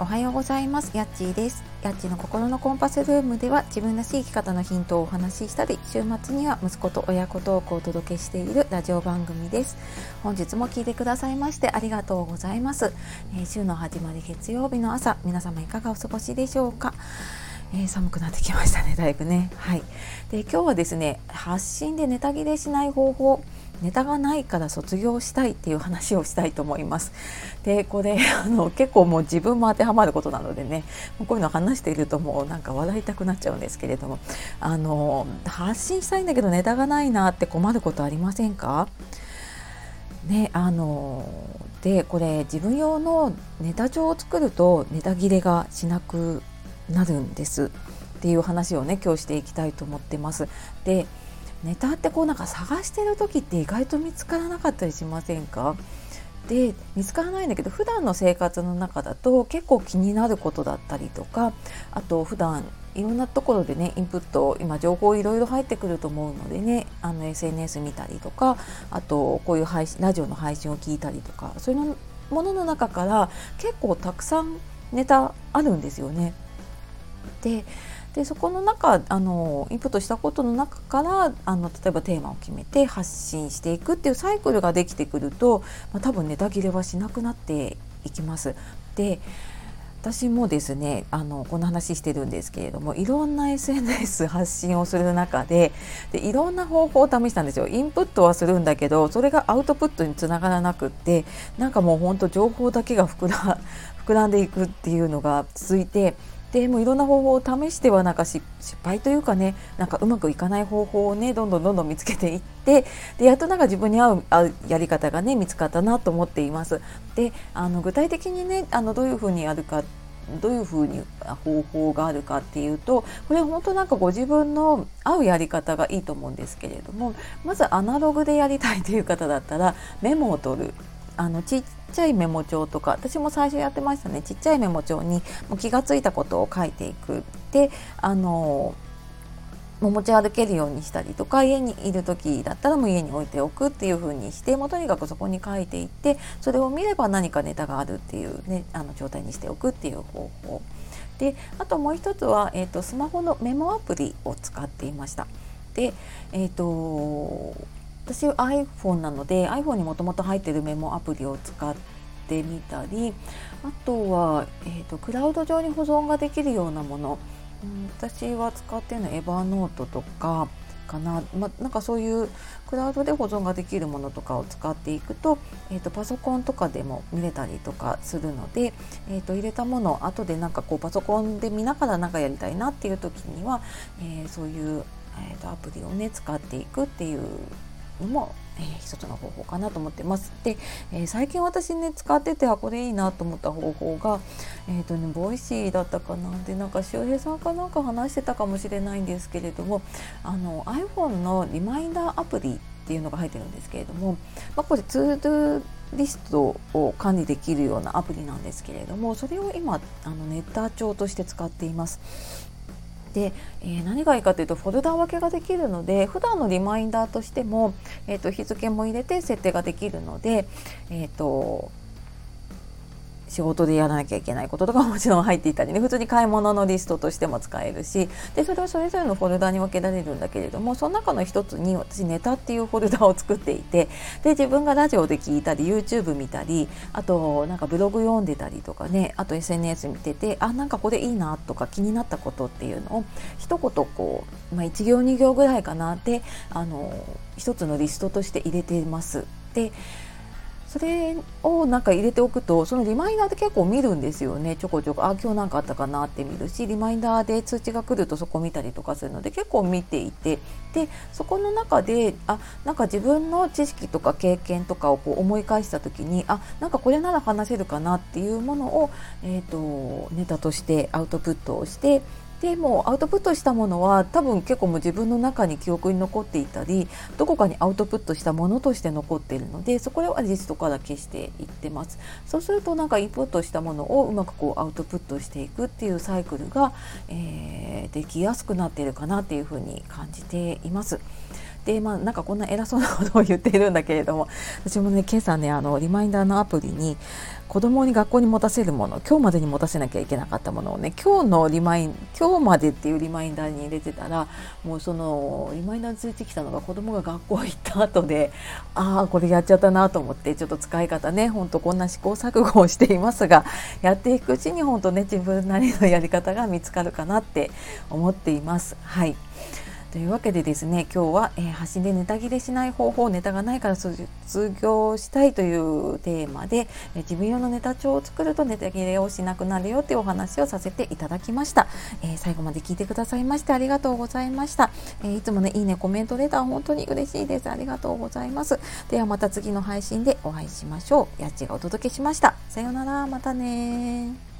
おはようございます。やっちーです。やっちーの心のコンパスルームでは自分らしい生き方のヒントをお話ししたり週末には息子と親子トークをお届けしているラジオ番組です。本日も聞いてくださいましてありがとうございます、えー、週の始まり月曜日の朝皆様いかがお過ごしでしょうか？えー、寒くなってきましたねだいぶね。はい。で今日はですね発信でネタ切れしない方法ネタがないから卒業したいっていう話をしたいと思います。でこれあの結構もう自分も当てはまることなのでねこういうの話しているともうなんか笑いたくなっちゃうんですけれどもあの発信したいんだけどネタがないなって困ることありませんか？ねあのでこれ自分用のネタ帳を作るとネタ切れがしなくなるんですっていう話をね今日していきたいと思ってます。でネタってこうなんか探してる時って意外と見つからなかったりしませんか？で見つからないんだけど普段の生活の中だと結構気になることだったりとかあと普段いろんなところでねインプット今情報いろいろ入ってくると思うのでねあの SNS 見たりとかあとこういう配信ラジオの配信を聞いたりとかそういうものの中から結構たくさんネタあるんですよね。ででそこの中あのインプットしたことの中からあの例えばテーマを決めて発信していくっていうサイクルができてくると、まあ、多分ネタ切れはしなくなっていきます。で私もですねあのこの話してるんですけれどもいろんな SNS 発信をする中ででいろんな方法を試したんですよインプットはするんだけどそれがアウトプットにつながらなくってなんかもうほんと情報だけが膨ら膨らんでいくっていうのが続いてでもいろんな方法を試してはなんか失敗というかねなんかうまくいかない方法をねどんどんどんどん見つけていってでやっとなんか自分に合う合うやり方がね見つかったなと思っています。であの具体的にねあのどういうふうにやるかどういうふうに方法があるかっていうとこれ本当なんかご自分の合うやり方がいいと思うんですけれどもまずアナログでやりたいという方だったらメモを取るあのちっちゃいメモ帳とか私も最初やってましたね。ちっちゃいメモ帳にもう気が付いたことを書いていく。であのも持ち歩けるようにしたりとか家にいる時だったらもう家に置いておくっていう風にしてもとにかくそこに書いていってそれを見れば何かネタがあるっていうねあの状態にしておくっていう方法。であともう一つは、えーと、スマホのメモアプリを使っていました。で、えーと私 iPhone なので iPhone にもともと入ってるメモアプリを使ってみたりあとは、えーと、クラウド上に保存ができるようなもの、うん、私は使ってるのはエバーノートとかかな,、ま、なんかそういうクラウドで保存ができるものとかを使っていくと,、えーと、パソコンとかでも見れたりとかするので、えーと、入れたものを後でなんかこうパソコンで見ながら何かやりたいなっていう時には、えー、そういう、えーとアプリをね使っていくっていうのも、えー、一つの方法かなと思ってます。で、えー、最近私ね使っててあこれいいなと思った方法がえっ、ー、とね Voicyだったかなでなんか周平さんかなんか話してたかもしれないんですけれどもあの iPhone のリマインダーアプリっていうのが入ってるんですけれども、まあ、これツードゥリストを管理できるようなアプリなんですけれどもそれを今あのネタ帳として使っています。で、えー、何がいいかというとフォルダ分けができるので普段のリマインダーとしても、えーと、日付も入れて設定ができるので、えーと仕事でやらなきゃいけないこととかももちろん入っていたりね。普通に買い物のリストとしても使えるし。でそれをそれぞれのフォルダに分けられるんだけれどもその中の一つに私ネタっていうフォルダを作っていて。で自分がラジオで聞いたり YouTube 見たりあとなんかブログ読んでたりとかね。あと SNS 見ててあなんかこれいいなとか気になったことっていうのを一言こう、まあ、1行2行ぐらいかな。ってあの一つのリストとして入れてます。でそれをなんか入れておくとそのリマインダーで結構見るんですよね。ちょこちょこ。あ今日何かあったかなって見るしリマインダーで通知が来るとそこ見たりとかするので結構見ていて。でそこの中であなんか自分の知識とか経験とかをこう思い返した時にあなんかこれなら話せるかなっていうものを、えーとネタとしてアウトプットをしてでもアウトプットしたものは多分結構もう自分の中に記憶に残っていたりどこかにアウトプットしたものとして残っているのでそこはリストから消していってますそうするとなんかインプットしたものをうまくこうアウトプットしていくっていうサイクルが、えー、できやすくなっているかなっていうふうに感じています。でまあなんかこんな偉そうなことを言っているんだけれども私もね今朝ねあのリマインダーのアプリに子供に学校に持たせるもの今日までに持たせなきゃいけなかったものをね今日のリマイン今日までっていうリマインダーに入れてたらもうそのリマインダーについてきたのが子供が学校行った後でああこれやっちゃったなと思ってちょっと使い方ねほんとこんな試行錯誤をしていますがやっていくうちに本当ね自分なりのやり方が見つかるかなって思っています。はいというわけでですね今日は、えー、発信でネタ切れしない方法ネタがないから卒業したいというテーマで、えー、自分用のネタ帳を作るとネタ切れをしなくなるよというお話をさせていただきました、えー、最後まで聞いてくださいましてありがとうございました、えいつもねいいねコメントレター本当に嬉しいです。ありがとうございます。ではまた次の配信でお会いしましょう。やっちがお届けしました。さようなら。またね